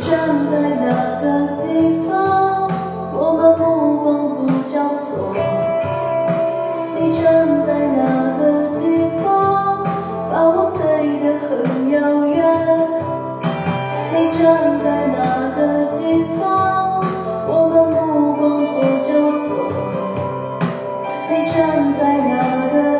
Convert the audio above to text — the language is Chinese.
你站在那个地方，我们目光不交错。你站在那个地方，把我推得很遥远。你站在那个地方，我们目光不交错。你站在那个。